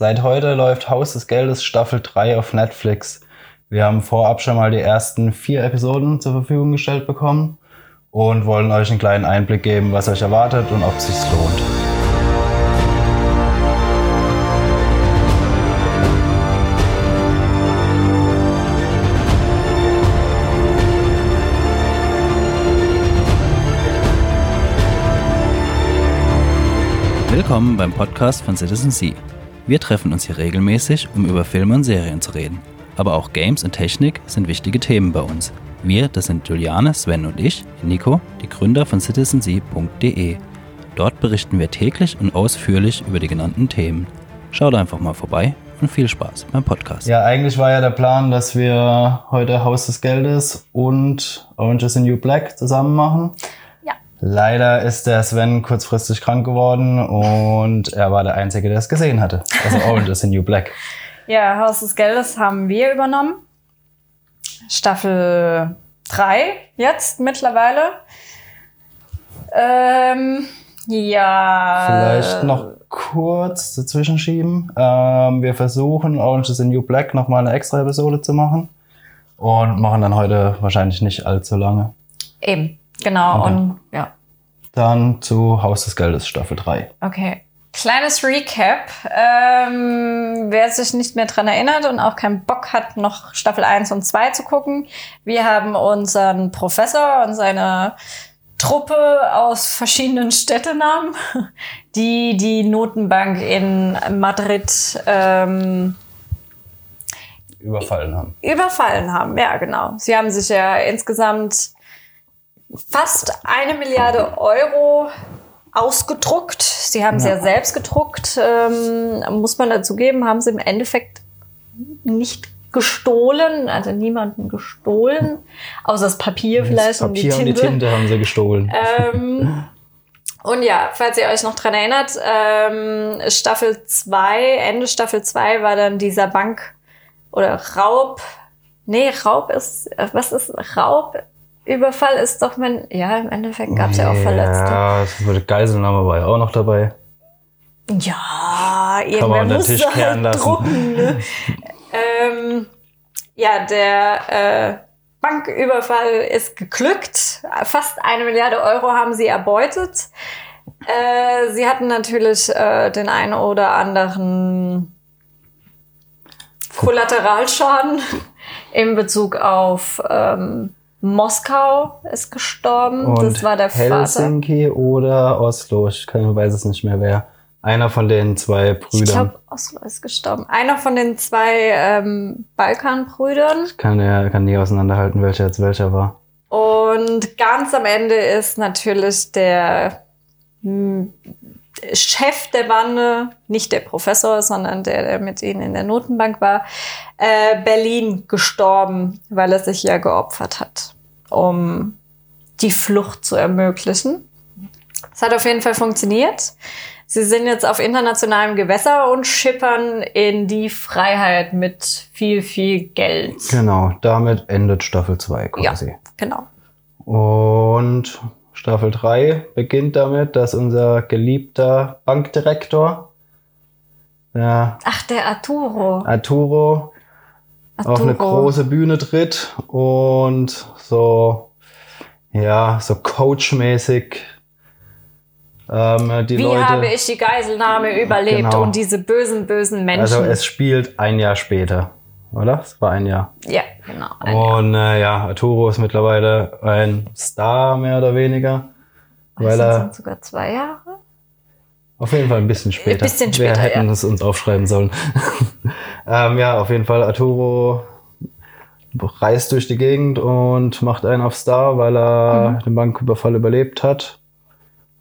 Seit heute läuft Haus des Geldes Staffel 3 auf Netflix. Wir haben vorab schon mal die ersten vier Episoden zur Verfügung gestellt bekommen und wollen euch einen kleinen Einblick geben, was euch erwartet und ob es sich lohnt. Willkommen beim Podcast von Citizen Sea. Wir treffen uns hier regelmäßig, um über Filme und Serien zu reden. Aber auch Games und Technik sind wichtige Themen bei uns. Wir, das sind Juliane, Sven und ich, Nico, die Gründer von citizensea.de. Dort berichten wir täglich und ausführlich über die genannten Themen. Schaut einfach mal vorbei und viel Spaß beim Podcast. Ja, eigentlich war ja der Plan, dass wir heute Haus des Geldes und Orange is the New Black zusammen machen. Leider ist der Sven kurzfristig krank geworden und er war der Einzige, der es gesehen hatte. Also Orange is the New Black. Ja, Haus des Geldes haben wir übernommen. Staffel 3 jetzt mittlerweile. Ähm, ja. Vielleicht noch kurz dazwischen schieben. Ähm, wir versuchen Orange is the New Black nochmal eine extra Episode zu machen und machen dann heute wahrscheinlich nicht allzu lange. Eben. Genau, okay. und ja. Dann zu Haus des Geldes, Staffel 3. Okay. Kleines Recap. Ähm, wer sich nicht mehr dran erinnert und auch keinen Bock hat, noch Staffel 1 und 2 zu gucken. Wir haben unseren Professor und seine Truppe aus verschiedenen Städtenamen, die die Notenbank in Madrid ähm, überfallen haben. Überfallen haben, ja, genau. Sie haben sich ja insgesamt fast eine Milliarde Euro ausgedruckt. Sie haben ja. sie ja selbst gedruckt. Ähm, muss man dazu geben, haben sie im Endeffekt nicht gestohlen, also niemanden gestohlen, außer das Papier das vielleicht Papier und die Tinte. und die Tinte haben sie gestohlen. Ähm, und ja, falls ihr euch noch dran erinnert, ähm, Staffel 2, Ende Staffel 2 war dann dieser Bank oder Raub. Nee, Raub ist, was ist Raub? Überfall ist doch, wenn, ja, im Endeffekt gab es ja auch Verletzte. Ja, das Geiselnahme war ja auch noch dabei. Ja, irgendwer muss Tisch halt lassen. drucken. Ne? ähm, ja, der äh, Banküberfall ist geglückt. Fast eine Milliarde Euro haben sie erbeutet. Äh, sie hatten natürlich äh, den einen oder anderen Kollateralschaden in Bezug auf ähm, Moskau ist gestorben. Und das war der Helsinki Vater. oder Oslo. Ich kann, weiß es nicht mehr wer. Einer von den zwei Brüdern. Ich glaube, Oslo ist gestorben. Einer von den zwei ähm, Balkanbrüdern. Ich kann, ja, kann nie auseinanderhalten, welcher jetzt welcher war. Und ganz am Ende ist natürlich der hm, Chef der Bande, nicht der Professor, sondern der, der mit ihnen in der Notenbank war, äh, Berlin gestorben, weil er sich ja geopfert hat, um die Flucht zu ermöglichen. Es hat auf jeden Fall funktioniert. Sie sind jetzt auf internationalem Gewässer und schippern in die Freiheit mit viel, viel Geld. Genau, damit endet Staffel 2 quasi. Ja, genau. Und Staffel 3 beginnt damit, dass unser geliebter Bankdirektor, der Ach, der Arturo. Arturo, Arturo auf eine große Bühne tritt und so, ja, so coachmäßig ähm, die Wie Leute, habe ich die Geiselnahme überlebt genau. und diese bösen, bösen Menschen? Also es spielt ein Jahr später oder? Es war ein Jahr. Ja, genau. Und äh, ja, Arturo ist mittlerweile ein Star, mehr oder weniger. Weil er sind sogar zwei Jahre? Auf jeden Fall ein bisschen später. Ein bisschen später. Wir hätten ja. es uns aufschreiben sollen. ähm, ja, auf jeden Fall Arturo reist durch die Gegend und macht einen auf Star, weil er mhm. den Banküberfall überlebt hat.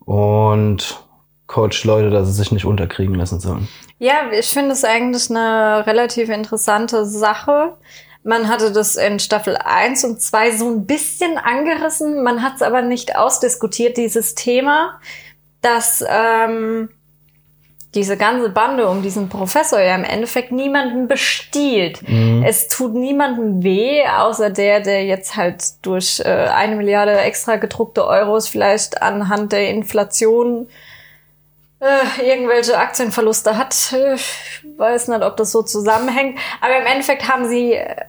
Und coacht Leute, dass sie sich nicht unterkriegen lassen sollen. Ja, ich finde es eigentlich eine relativ interessante Sache. Man hatte das in Staffel 1 und 2 so ein bisschen angerissen. Man hat es aber nicht ausdiskutiert, dieses Thema, dass ähm, diese ganze Bande um diesen Professor ja im Endeffekt niemanden bestiehlt. Mhm. Es tut niemandem weh, außer der, der jetzt halt durch äh, eine Milliarde extra gedruckte Euros vielleicht anhand der Inflation äh, irgendwelche Aktienverluste hat. Ich weiß nicht, ob das so zusammenhängt. Aber im Endeffekt haben sie äh,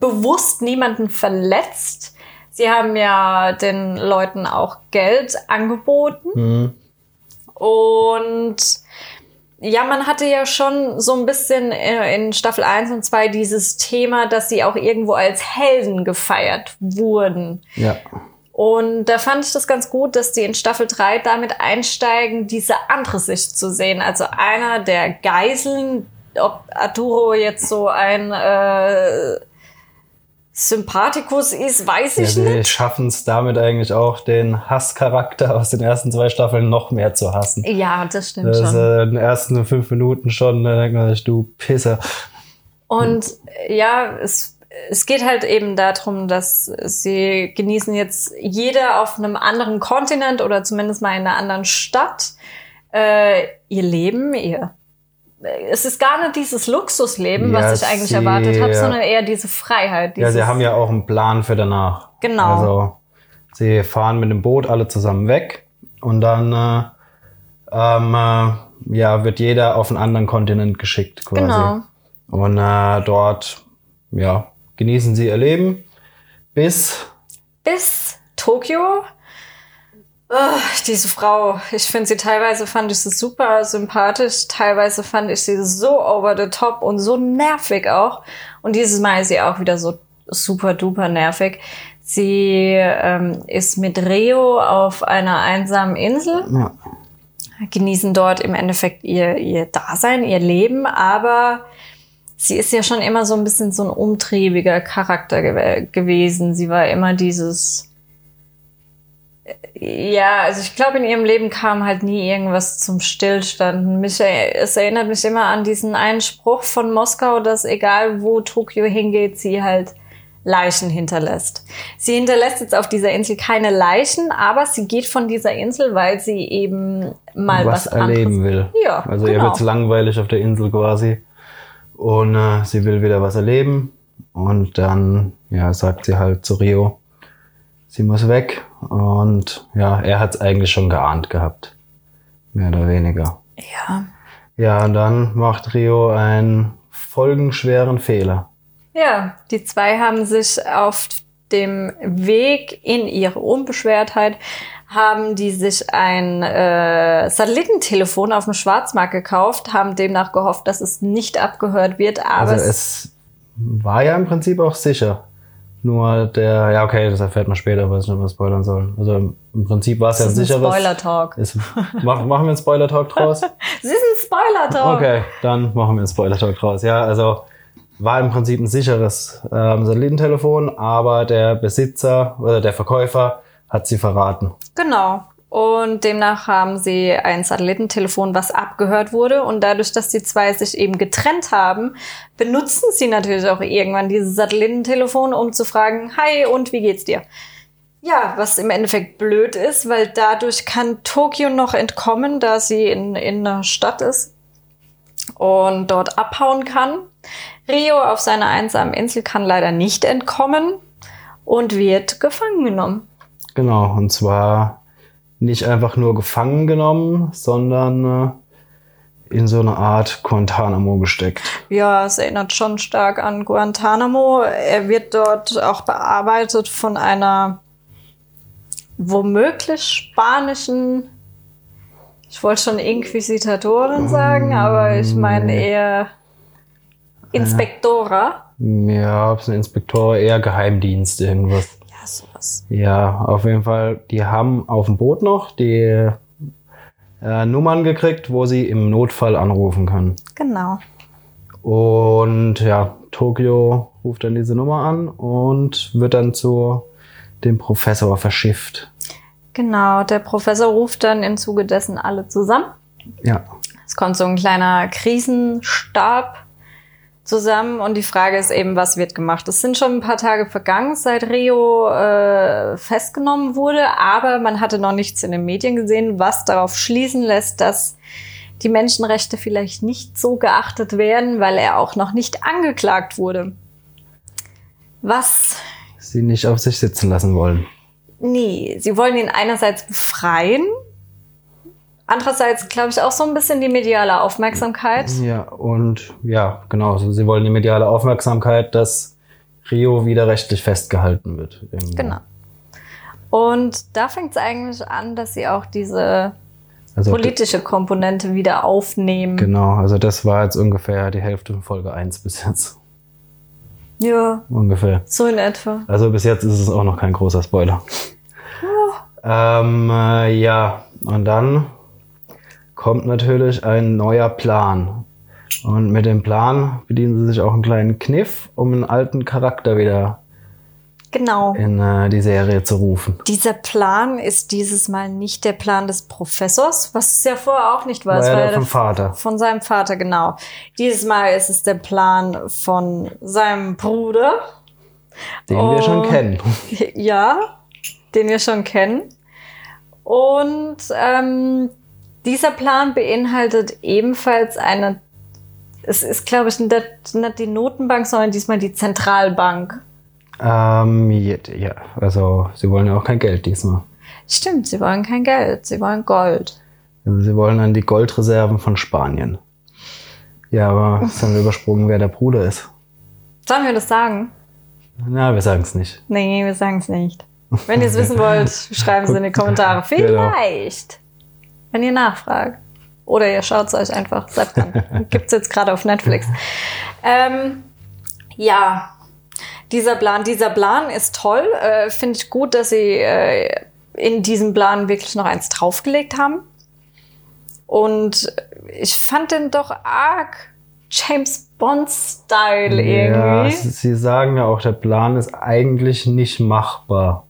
bewusst niemanden verletzt. Sie haben ja den Leuten auch Geld angeboten. Mhm. Und ja, man hatte ja schon so ein bisschen äh, in Staffel 1 und 2 dieses Thema, dass sie auch irgendwo als Helden gefeiert wurden. Ja. Und da fand ich das ganz gut, dass die in Staffel 3 damit einsteigen, diese andere Sicht zu sehen. Also einer der Geiseln, ob Arturo jetzt so ein äh, Sympathikus ist, weiß ja ich sie nicht. schaffen es damit eigentlich auch, den Hasscharakter aus den ersten zwei Staffeln noch mehr zu hassen. Ja, das stimmt Das schon. äh, in den ersten fünf Minuten schon, da denkt man sich, du Pisser. Und ja, es, es geht halt eben darum, dass sie genießen jetzt jeder auf einem anderen Kontinent oder zumindest mal in einer anderen Stadt äh, ihr Leben, ihr. Es ist gar nicht dieses Luxusleben, Ja, was ich eigentlich sie- erwartet habe, sondern eher diese Freiheit. Ja, sie haben ja auch einen Plan für danach. Genau. Also, sie fahren mit dem Boot alle zusammen weg und dann äh, ähm, äh, ja, wird jeder auf einen anderen Kontinent geschickt quasi. Genau. Und äh, dort ja, genießen sie ihr Leben bis bis Tokio. Ugh, diese Frau, ich finde sie teilweise fand ich sie super sympathisch, teilweise fand ich sie so over the top und so nervig auch. Und dieses Mal ist sie auch wieder so super duper nervig. Sie ähm, ist mit Reo auf einer einsamen Insel, ja, genießen dort im Endeffekt ihr, ihr Dasein, ihr Leben, aber sie ist ja schon immer so ein bisschen so ein umtriebiger Charakter gew gewesen. Sie war immer dieses ja, also ich glaube, in ihrem Leben kam halt nie irgendwas zum Stillstand. Mich, es erinnert mich immer an diesen einen Spruch von Moskau, dass egal wo Tokio hingeht, sie halt Leichen hinterlässt. Sie hinterlässt jetzt auf dieser Insel keine Leichen, aber sie geht von dieser Insel, weil sie eben mal was, was, erleben anderes. will. Ja, Also ihr genau. wird's langweilig auf der Insel quasi. Und äh, sie will wieder was erleben. Und dann ja, sagt sie halt zu Rio, sie muss weg. Und ja, er hat's eigentlich schon geahnt gehabt. Mehr oder weniger. Ja. Ja, und dann macht Rio einen folgenschweren Fehler. Ja, die zwei haben sich auf dem Weg in ihre Unbeschwertheit haben die sich ein äh, Satellitentelefon auf dem Schwarzmarkt gekauft, haben demnach gehofft, dass es nicht abgehört wird, aber Also es, war ja im Prinzip auch sicher. Nur der, ja okay, das erfährt man später, weiß nicht, ob wir spoilern sollen. Also im Prinzip war es ja ein sicheres. Spoiler-Talk. Machen wir einen Spoiler-Talk draus? Es ist ein Spoiler-Talk. Okay, dann machen wir einen Spoiler-Talk draus. Ja, also war im Prinzip ein sicheres ähm, Satellitentelefon, aber der Besitzer oder der Verkäufer hat sie verraten. Genau. Und demnach haben sie ein Satellitentelefon, was abgehört wurde. Und dadurch, dass die zwei sich eben getrennt haben, benutzen sie natürlich auch irgendwann dieses Satellitentelefon, um zu fragen, hi, und wie geht's dir? Ja, was im Endeffekt blöd ist, weil dadurch kann Tokio noch entkommen, da sie in, in einer Stadt ist und dort abhauen kann. Rio auf seiner einsamen Insel kann leider nicht entkommen und wird gefangen genommen. Genau, und zwar nicht einfach nur gefangen genommen, sondern äh, in so eine Art Guantanamo gesteckt. Ja, es erinnert schon stark an Guantanamo. Er wird dort auch bearbeitet von einer womöglich spanischen, ich wollte schon Inquisitorin sagen, aber ich meine eher Inspektora. Ja, ob es ein Inspektor, eher Geheimdienst, irgendwas. Ja, sowas. Ja, auf jeden Fall. Die haben auf dem Boot noch die äh, Nummern gekriegt, wo sie im Notfall anrufen können. Genau. Und ja, Tokio ruft dann diese Nummer an und wird dann zu dem Professor verschifft. Genau, der Professor ruft dann im Zuge dessen alle zusammen. Ja, Es kommt so ein kleiner Krisenstab zusammen und die Frage ist eben, was wird gemacht? Es sind schon ein paar Tage vergangen, seit Rio äh, festgenommen wurde, aber man hatte noch nichts in den Medien gesehen, was darauf schließen lässt, dass die Menschenrechte vielleicht nicht so geachtet werden, weil er auch noch nicht angeklagt wurde. Was sie nicht auf sich sitzen lassen wollen. Nee, sie wollen ihn einerseits befreien, Andererseits glaube ich auch so ein bisschen die mediale Aufmerksamkeit. Ja, und ja, genau. Also sie wollen die mediale Aufmerksamkeit, dass Rio wieder rechtlich festgehalten wird. Genau. Und da fängt es eigentlich an, dass sie auch diese Also, politische Komponente wieder aufnehmen. Genau, also das war jetzt ungefähr die Hälfte von Folge 1 bis jetzt. Ja, Ungefähr. so in etwa. Also bis jetzt ist es auch noch kein großer Spoiler. Ähm, äh, ja, und dann kommt natürlich ein neuer Plan. Und mit dem Plan bedienen sie sich auch einen kleinen Kniff, um einen alten Charakter wieder Genau. in äh, die Serie zu rufen. Dieser Plan ist dieses Mal nicht der Plan des Professors, was es ja vorher auch nicht war. War war ja vom Vater. Von seinem Vater, genau. Dieses Mal ist es der Plan von seinem Bruder. Den wir schon kennen. Ja, den wir schon kennen. Und ähm, dieser Plan beinhaltet ebenfalls eine, es ist, glaube ich, nicht die Notenbank, sondern diesmal die Zentralbank. Ähm, ja, also sie wollen ja auch kein Geld diesmal. Stimmt, sie wollen kein Geld, sie wollen Gold. Also sie wollen an die Goldreserven von Spanien. Ja, aber es haben wir übersprungen, wer der Bruder ist. Sollen wir das sagen? Na, wir sagen es nicht. Nee, wir sagen es nicht. Wenn ihr es wissen wollt, schreiben es in die Kommentare. Genau. Wenn ihr nachfragt. Oder ihr schaut es euch einfach selbst an. Gibt es jetzt gerade auf Netflix. Ähm, ja, dieser Plan, dieser Plan ist toll. Äh, Finde ich gut, dass sie äh, in diesem Plan wirklich noch eins draufgelegt haben. Und ich fand den doch arg James Bond-Style Ja, irgendwie. s- sie sagen ja auch, der Plan ist eigentlich nicht machbar.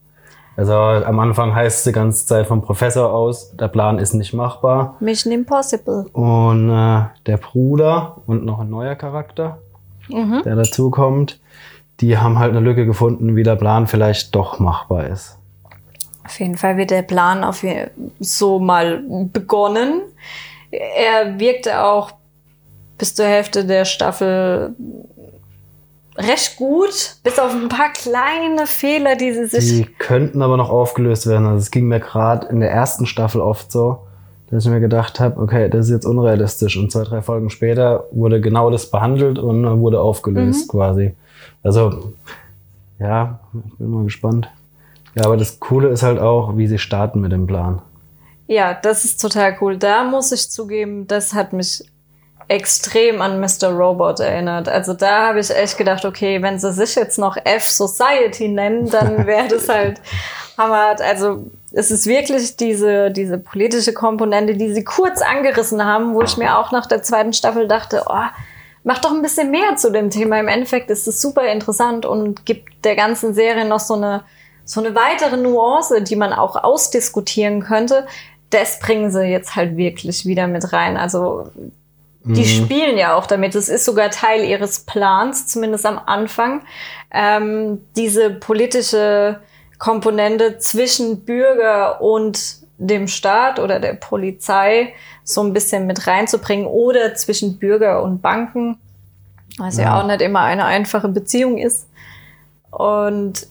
Also am Anfang heißt es die ganze Zeit vom Professor aus, der Plan ist nicht machbar. Mission Impossible. Und äh, der Bruder und noch ein neuer Charakter, Mhm. der dazukommt, die haben halt eine Lücke gefunden, wie der Plan vielleicht doch machbar ist. Auf jeden Fall wird der Plan auf so mal begonnen. Er wirkte auch bis zur Hälfte der Staffel recht gut, bis auf ein paar kleine Fehler, die sie sich. Die könnten aber noch aufgelöst werden. Also es ging mir gerade in der ersten Staffel oft so, dass ich mir gedacht habe, okay, das ist jetzt unrealistisch. Und zwei, drei Folgen später wurde genau das behandelt und wurde aufgelöst quasi. Also, ja, ich bin mal gespannt. Ja, aber das Coole ist halt auch, wie sie starten mit dem Plan. Ja, das ist total cool. Da muss ich zugeben, das hat mich extrem an Mr. Robot erinnert. Also da habe ich echt gedacht, okay, wenn sie sich jetzt noch F Society nennen, dann wäre das halt Hammer. Also es ist wirklich diese, diese politische Komponente, die sie kurz angerissen haben, wo ich mir auch nach der zweiten Staffel dachte, oh, mach doch ein bisschen mehr zu dem Thema. Im Endeffekt ist es super interessant und gibt der ganzen Serie noch so eine, so eine weitere Nuance, die man auch ausdiskutieren könnte. Das bringen sie jetzt halt wirklich wieder mit rein. Also die spielen ja auch damit. Es ist sogar Teil ihres Plans, zumindest am Anfang, ähm, diese politische Komponente zwischen Bürger und dem Staat oder der Polizei so ein bisschen mit reinzubringen oder zwischen Bürger und Banken, was ja, Ja. auch nicht immer eine einfache Beziehung ist. Und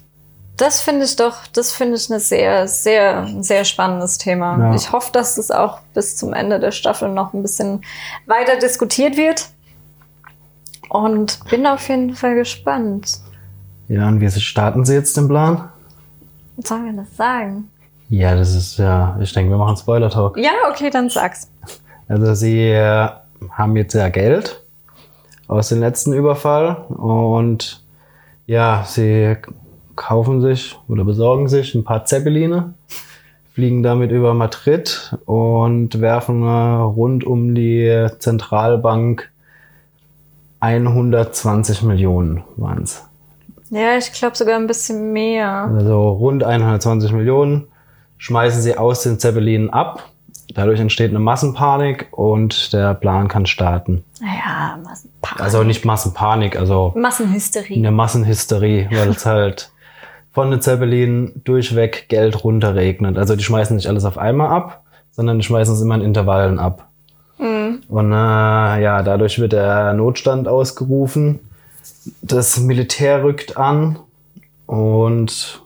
das finde ich doch, das finde ich eine sehr, sehr, ein sehr spannendes Thema. Ja. Ich hoffe, dass es auch bis zum Ende der Staffel noch ein bisschen weiter diskutiert wird. Und bin auf jeden Fall gespannt. Ja, und wie starten sie jetzt den Plan? Was sollen wir das sagen? Ja, das ist ja, ich denke, wir machen Spoiler-Talk. Ja, okay, dann sag's. Also sie äh, haben jetzt ja Geld aus dem letzten Überfall und ja, sie kaufen sich oder besorgen sich ein paar Zeppeline, fliegen damit über Madrid und werfen äh, rund um die Zentralbank 120 Millionen waren's. Ja, ich glaube sogar ein bisschen mehr. Also rund 120 Millionen schmeißen sie aus den Zeppelinen ab. Dadurch entsteht eine Massenpanik und der Plan kann starten. Naja, Massenpanik. Also nicht Massenpanik, also Massenhysterie. eine Massenhysterie, weil es halt von den Zeppelinen durchweg Geld runterregnet. Also die schmeißen nicht alles auf einmal ab, sondern die schmeißen es immer in Intervallen ab. Und äh, ja, dadurch wird der Notstand ausgerufen. Das Militär rückt an und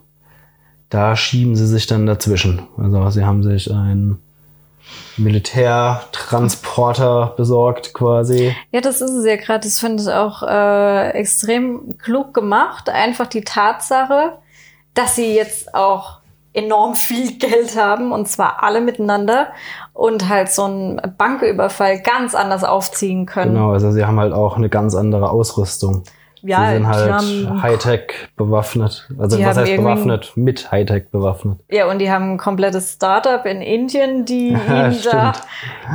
da schieben sie sich dann dazwischen. Also sie haben sich ein Militärtransporter besorgt quasi. Ja, das ist es ja gerade. Das finde ich auch äh, extrem klug gemacht. Einfach die Tatsache, dass sie jetzt auch enorm viel Geld haben und zwar alle miteinander und halt so einen Banküberfall ganz anders aufziehen können. Genau, also sie haben halt auch eine ganz andere Ausrüstung. Ja, sie sind die halt haben- Hightech bewaffnet. Also Die was heißt bewaffnet? Mit Hightech bewaffnet. Ja, und die haben ein komplettes Startup in Indien, die Ja, ihn da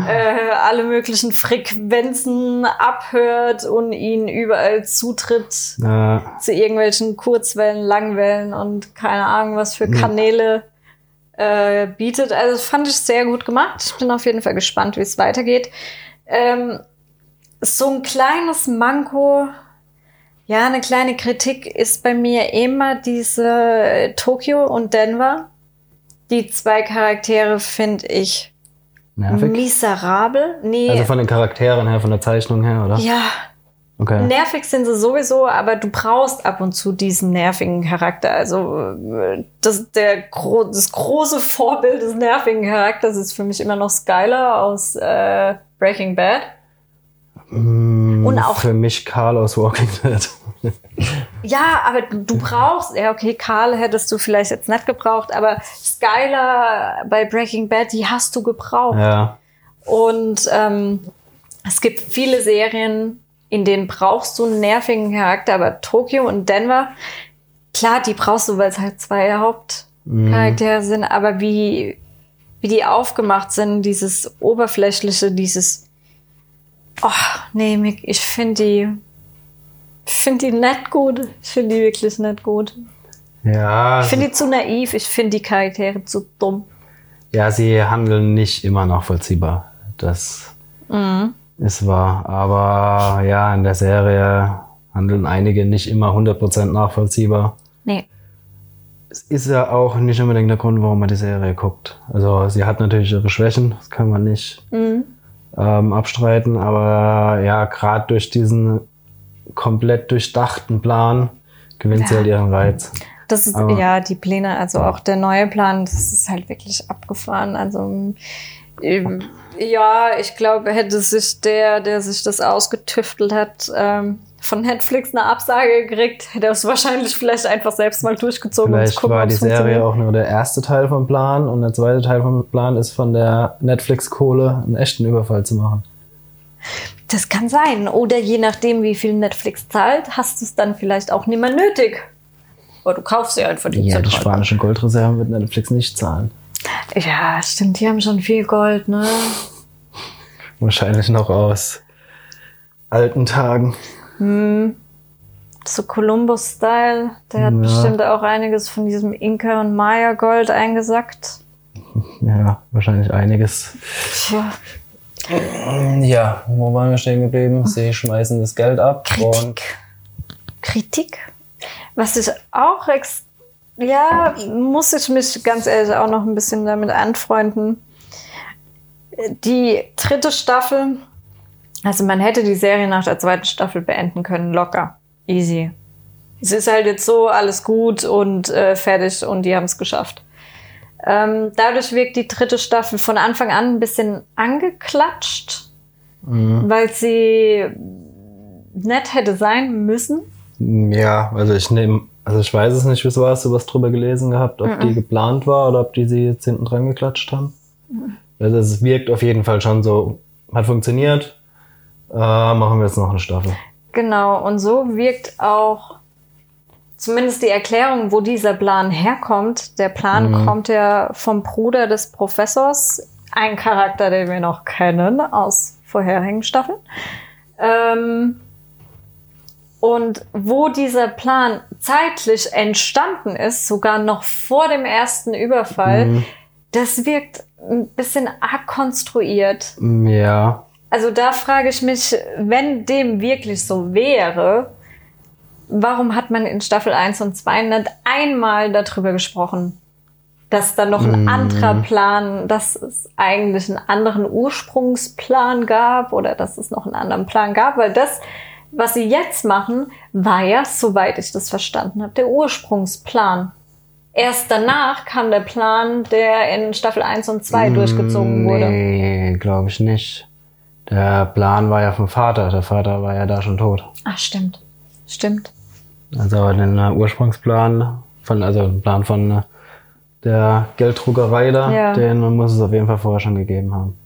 äh, alle möglichen Frequenzen abhört und ihn überall zutritt Äh, zu irgendwelchen Kurzwellen, Langwellen und keine Ahnung, was für Kanäle äh, bietet. Also das fand ich sehr gut gemacht. Ich bin auf jeden Fall gespannt, wie es weitergeht. Ähm, so ein kleines Manko, ja, eine kleine Kritik ist bei mir immer diese äh, Tokio und Denver. Die zwei Charaktere finde ich nervig. miserabel. Nee, Also von den Charakteren her, von der Zeichnung her, oder? ja, Okay. Nervig sind sie sowieso, aber du brauchst ab und zu diesen nervigen Charakter. Also äh, das, der, gro das große Vorbild des nervigen Charakters ist für mich immer noch Skylar aus äh, Breaking Bad. Mm, Und auch- Für mich Carl aus Walking Dead. Ja, aber du, brauchst, ja okay, Karl hättest du vielleicht jetzt nicht gebraucht, aber Skylar bei Breaking Bad, die hast du gebraucht. ja. Und ähm, es gibt viele Serien, in denen brauchst du einen nervigen Charakter, aber Tokio und Denver, klar, die brauchst du, weil es halt zwei Hauptcharaktere sind, aber wie, wie die aufgemacht sind, dieses Oberflächliche, dieses, oh, nee, Mick, ich finde die, finde die nicht gut. Ich finde die wirklich nicht gut. Ja, Ich finde die zu naiv, ich finde die Charaktere zu dumm. ja, sie handeln nicht immer nachvollziehbar. Das Mhm. ist wahr. Aber ja, in der Serie handeln einige nicht immer 100% nachvollziehbar. Nee. Es ist ja auch nicht unbedingt der Grund, warum man die Serie guckt. Also sie hat natürlich ihre Schwächen, das kann man nicht Mhm. Ähm, abstreiten, aber ja, gerade durch diesen komplett durchdachten Plan gewinnt sie Ja. halt ihren Reiz. Das ist, Aber- ja, die Pläne, also auch der neue Plan, das ist halt wirklich abgefahren. Also, ähm, ja, ich glaube, hätte sich der, der sich das ausgetüftelt hat, ähm, von Netflix eine Absage gekriegt, hätte er es wahrscheinlich vielleicht einfach selbst mal durchgezogen und Vielleicht gucken, war die Serie auch nur der erste Teil vom Plan und der zweite Teil vom Plan ist von der Netflix-Kohle einen echten Überfall zu machen. Das kann sein. Oder je nachdem, wie viel Netflix zahlt, hast du es dann vielleicht auch nicht mehr nötig. Aber du kaufst sie einfach die Ja, die Zentralbank. spanischen Goldreserven wird Netflix nicht zahlen. Ja, stimmt, die haben schon viel Gold, ne? Wahrscheinlich noch aus alten Tagen. So Columbus-Style, der hat Ja. bestimmt auch einiges von diesem Inka- und Maya-Gold eingesackt. Ja, wahrscheinlich einiges. Tja, Ja, wo waren wir stehen geblieben? Sie schmeißen das Geld ab und Kritik. Kritik. Was ich auch ex ja, muss ich mich ganz ehrlich auch noch ein bisschen damit anfreunden. Die dritte Staffel, also man hätte die Serie nach der zweiten Staffel beenden können, locker. Easy. Es ist halt jetzt so, alles gut und äh, fertig und die haben es geschafft. Ähm, dadurch wirkt die dritte Staffel von Anfang an ein bisschen angeklatscht, weil sie nett hätte sein müssen. ja, also ich nehme, also ich weiß es nicht, wieso hast du was drüber gelesen gehabt, ob die geplant war oder ob die sie jetzt hinten dran geklatscht haben. Also es wirkt auf jeden Fall schon so, hat funktioniert. Äh, machen wir jetzt noch eine Staffel. Genau, und so wirkt auch zumindest die Erklärung, wo dieser Plan herkommt. Der Plan kommt ja vom Bruder des Professors, ein Charakter, den wir noch kennen aus vorherigen Staffeln. Ähm, und wo dieser Plan zeitlich entstanden ist, sogar noch vor dem ersten Überfall, das wirkt ein bisschen arg konstruiert. Ja, Also da frage ich mich, wenn dem wirklich so wäre, warum hat man in Staffel 1 und 2 nicht einmal darüber gesprochen, dass da noch ein anderer Plan, dass es eigentlich einen anderen Ursprungsplan gab oder dass es noch einen anderen Plan gab, weil das, was sie jetzt machen, war ja, soweit ich das verstanden habe, der Ursprungsplan. erst danach kam der Plan, der in Staffel 1 und 2 durchgezogen wurde. Mm, Nee, glaube ich nicht. Der Plan war ja vom Vater. Der Vater war ja da schon tot. Ach, stimmt. Stimmt. Also den äh, Ursprungsplan von, also den Plan von äh, der Gelddruckerei da, Ja. den muss es auf jeden Fall vorher schon gegeben haben.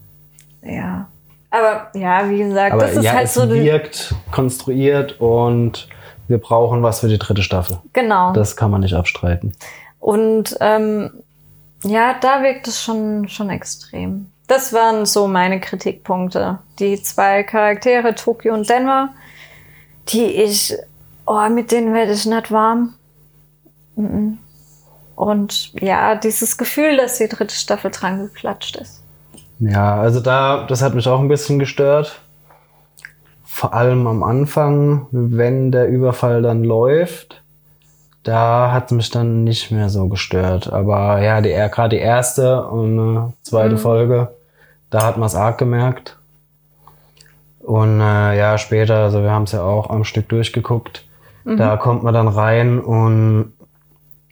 Ja. Aber ja, wie gesagt, Aber das ist ja, halt es so. wirkt konstruiert und wir brauchen was für die dritte Staffel. Genau. Das kann man nicht abstreiten. Und ähm, ja, da wirkt es schon, schon extrem. Das waren so meine Kritikpunkte. Die zwei Charaktere, Tokio und Denver, die ich, oh, mit denen werde ich nicht warm. Mhm. Und ja, dieses Gefühl, dass die dritte Staffel dran geklatscht ist. Ja, also da, das hat mich auch ein bisschen gestört. Vor allem am Anfang, wenn der Überfall dann läuft, da hat mich dann nicht mehr so gestört. Aber ja, die, gerade die erste und äh, zweite Folge, da hat man es arg gemerkt. Und äh, ja, später, also wir haben es ja auch am Stück durchgeguckt, da kommt man dann rein und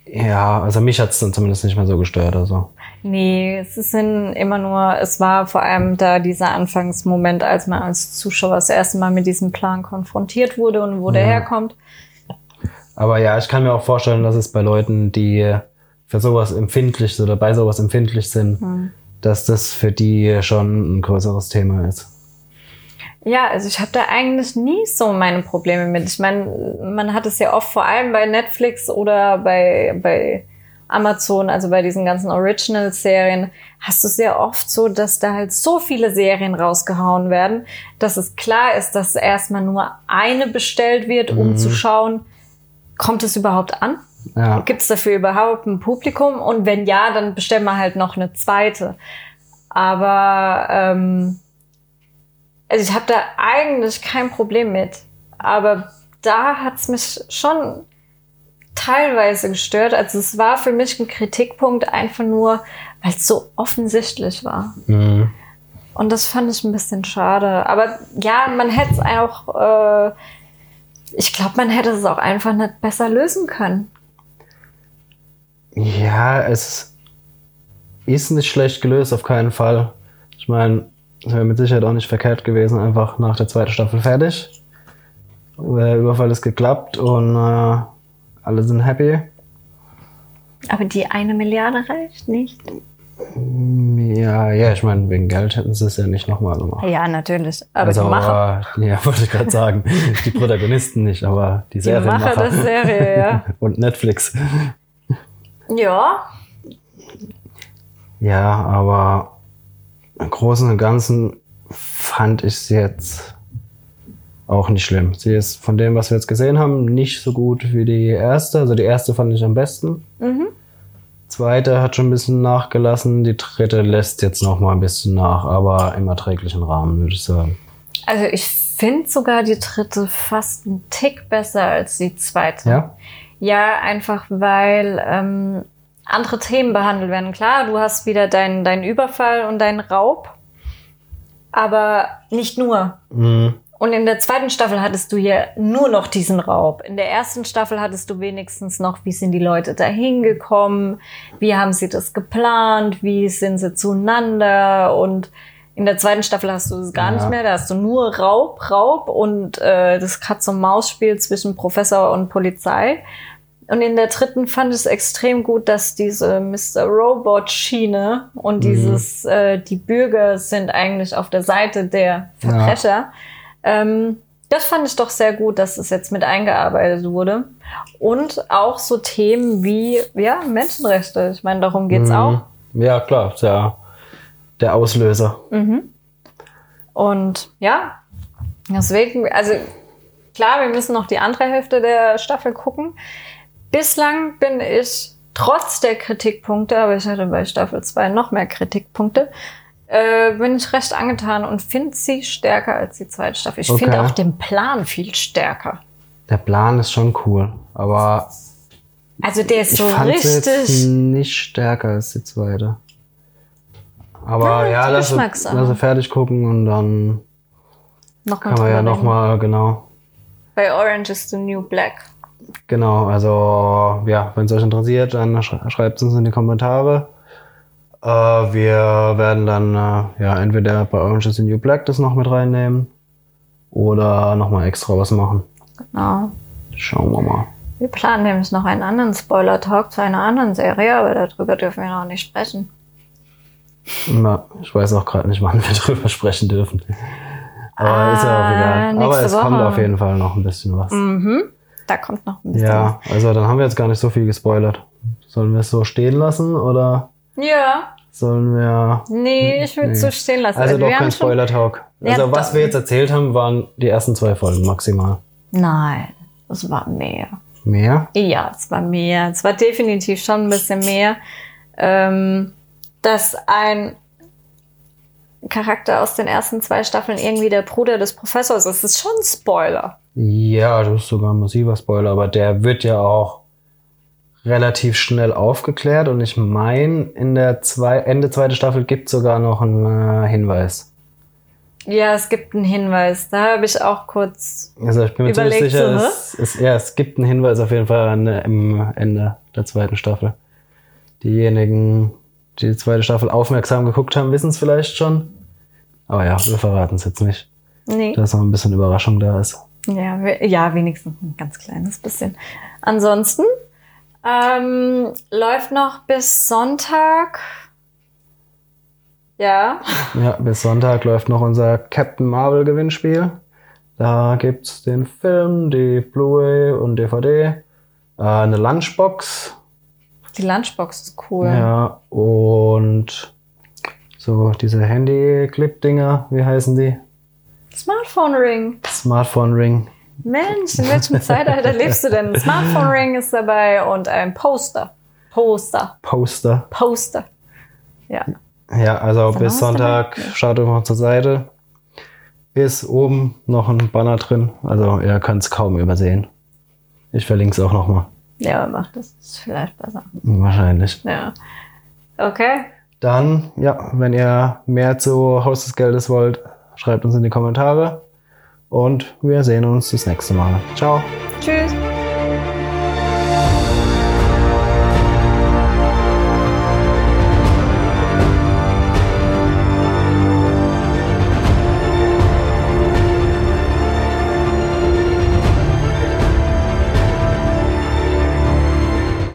ja, also mich hat es dann zumindest nicht mehr so gestört. Also. Nee, es sind immer nur, es war vor allem da dieser Anfangsmoment, als man als Zuschauer das erste Mal mit diesem Plan konfrontiert wurde und wo der herkommt. Aber ja, ich kann mir auch vorstellen, dass es bei Leuten, die für sowas empfindlich sind oder bei sowas empfindlich sind, dass das für die schon ein größeres Thema ist. Ja, also ich habe da eigentlich nie so meine Probleme mit. Ich meine, man hat es ja oft vor allem bei Netflix oder bei, bei Amazon, also bei diesen ganzen Original-Serien, hast du sehr oft so, dass da halt so viele Serien rausgehauen werden, dass es klar ist, dass erstmal nur eine bestellt wird, um zu schauen, kommt es überhaupt an? Ja, Gibt es dafür überhaupt ein Publikum? Und wenn ja, dann bestellt man halt noch eine zweite. Aber ähm, also ich habe da eigentlich kein Problem mit. Aber da hat's mich schon teilweise gestört. Also es war für mich ein Kritikpunkt einfach nur, weil es so offensichtlich war. mhm. Und das fand ich ein bisschen schade. Aber ja, man hätte es auch, äh, ich glaube, man hätte es auch einfach nicht besser lösen können. Ja es ist nicht schlecht gelöst, auf keinen Fall. Ich meine, es wäre mit Sicherheit auch nicht verkehrt gewesen, einfach nach der zweiten Staffel fertig. Der Überfall ist geklappt und äh, alle sind happy. Aber die eine Milliarde reicht nicht. Ja, ja, ich meine, wegen Geld hätten sie es ja nicht nochmal gemacht. Ja, natürlich. Aber also, die Macher, äh, ja, wollte ich gerade sagen. Die Protagonisten nicht, aber die die Macher der Serie, ja. Und Netflix. Ja, Ja, aber im Großen und Ganzen fand ich sie jetzt auch nicht schlimm. Sie ist von dem, was wir jetzt gesehen haben, nicht so gut wie die erste. Also die erste fand ich am besten. Zweite hat schon ein bisschen nachgelassen. Die dritte lässt jetzt noch mal ein bisschen nach, aber im erträglichen Rahmen, würde ich sagen. also ich finde sogar die dritte fast einen Tick besser als die zweite. Ja? Ja, einfach weil ähm, andere Themen behandelt werden. Klar, du hast wieder deinen deinen Überfall und deinen Raub, aber nicht nur. Mhm. Und in der zweiten Staffel hattest du ja nur noch diesen Raub. In der ersten Staffel hattest du wenigstens noch, wie sind die Leute da hingekommen, wie haben sie das geplant, wie sind sie zueinander und in der zweiten Staffel hast du es gar Ja. nicht mehr, da hast du nur Raub, Raub und äh, das Katz-und-Maus-Spiel zwischen Professor und Polizei. Und in der dritten fand ich es extrem gut, dass diese Mr. Robot-Schiene und dieses, äh, die Bürger sind eigentlich auf der Seite der Verbrecher. Ähm, das fand ich doch sehr gut, dass es jetzt mit eingearbeitet wurde. Und auch so Themen wie, ja, Menschenrechte. Ich meine, darum geht's auch. Ja, klar, ja der Auslöser. Und ja, deswegen, also klar, wir müssen noch die andere Hälfte der Staffel gucken. Bislang bin ich trotz der Kritikpunkte, aber ich hatte bei Staffel 2 noch mehr Kritikpunkte, äh, bin ich recht angetan und finde sie stärker als die zweite Staffel. Ich Okay. finde auch den Plan viel stärker. Der Plan ist schon cool, aber Also der ist so richtig. nicht stärker als die zweite. Aber Ja, ja, lass, sie fertig gucken und dann Noch mal kann man ja drüber noch reden. mal genau. Bei Orange is the New Black Genau, also ja, wenn es euch interessiert, dann sch schreibt es uns in die Kommentare. Äh, wir werden dann äh, ja entweder bei Orange is the New Black das noch mit reinnehmen oder nochmal extra was machen. Genau. Schauen wir mal. Wir planen nämlich noch einen anderen Spoiler-Talk zu einer anderen Serie, aber darüber dürfen wir noch nicht sprechen. Na, ich weiß auch gerade nicht, wann wir drüber sprechen dürfen. Aber Ah, ist ja auch egal. Aber es kommt Woche. auf jeden Fall noch ein bisschen was. Mhm. Da kommt noch ein bisschen. Ja, also dann haben wir jetzt gar nicht so viel gespoilert. Sollen wir es so stehen lassen oder Ja. sollen wir. Nee, ich würde es Nee. so stehen lassen. Also doch wir kein Spoiler-Talk. Ja, Also was doch. wir jetzt erzählt haben, waren die ersten zwei Folgen maximal. Nein, es war mehr. Mehr? Ja, es war mehr. Es war definitiv schon ein bisschen mehr. Ähm, dass ein Charakter aus den ersten zwei Staffeln irgendwie der Bruder des Professors ist, ist schon ein Spoiler. Ja, das ist sogar ein massiver Spoiler, aber der wird ja auch relativ schnell aufgeklärt und ich meine, in der zwei, Ende zweite Staffel gibt sogar noch einen äh, Hinweis. Ja, es gibt einen Hinweis. Da habe ich auch kurz. Also ich bin mir ziemlich sicher, ne? es, es, ja, es gibt einen Hinweis auf jeden Fall an, im Ende der zweiten Staffel. Diejenigen, die zweite Staffel aufmerksam geguckt haben, wissen es vielleicht schon. Aber ja, wir verraten es jetzt nicht, Nee. dass noch ein bisschen Überraschung da ist. Ja, we- ja, wenigstens ein ganz kleines bisschen. Ansonsten ähm, läuft noch bis Sonntag. Ja, Ja, bis Sonntag läuft noch unser Captain Marvel Gewinnspiel. Da gibt's den Film, die Blu-ray und DVD, äh, eine Lunchbox, die Lunchbox ist cool. ja, und so diese Handy-Clip-Dinger, wie heißen die? Smartphone Ring. Smartphone Ring. Mensch, in welchem Zeitalter lebst du denn? Ein Smartphone Ring ist dabei und ein Poster. Poster. Poster. Poster. Ja. Ja, also Dann bis Sonntag schaut immer zur Seite. Ist oben noch ein Banner drin. Also ihr könnt es kaum übersehen. Ich verlinke es auch nochmal. Ja, macht das. Ist vielleicht besser. Wahrscheinlich. Ja. Okay. Dann, ja, wenn ihr mehr zu Haus des Geldes wollt, schreibt uns in die Kommentare. Und wir sehen uns das nächste Mal. Ciao. Tschüss.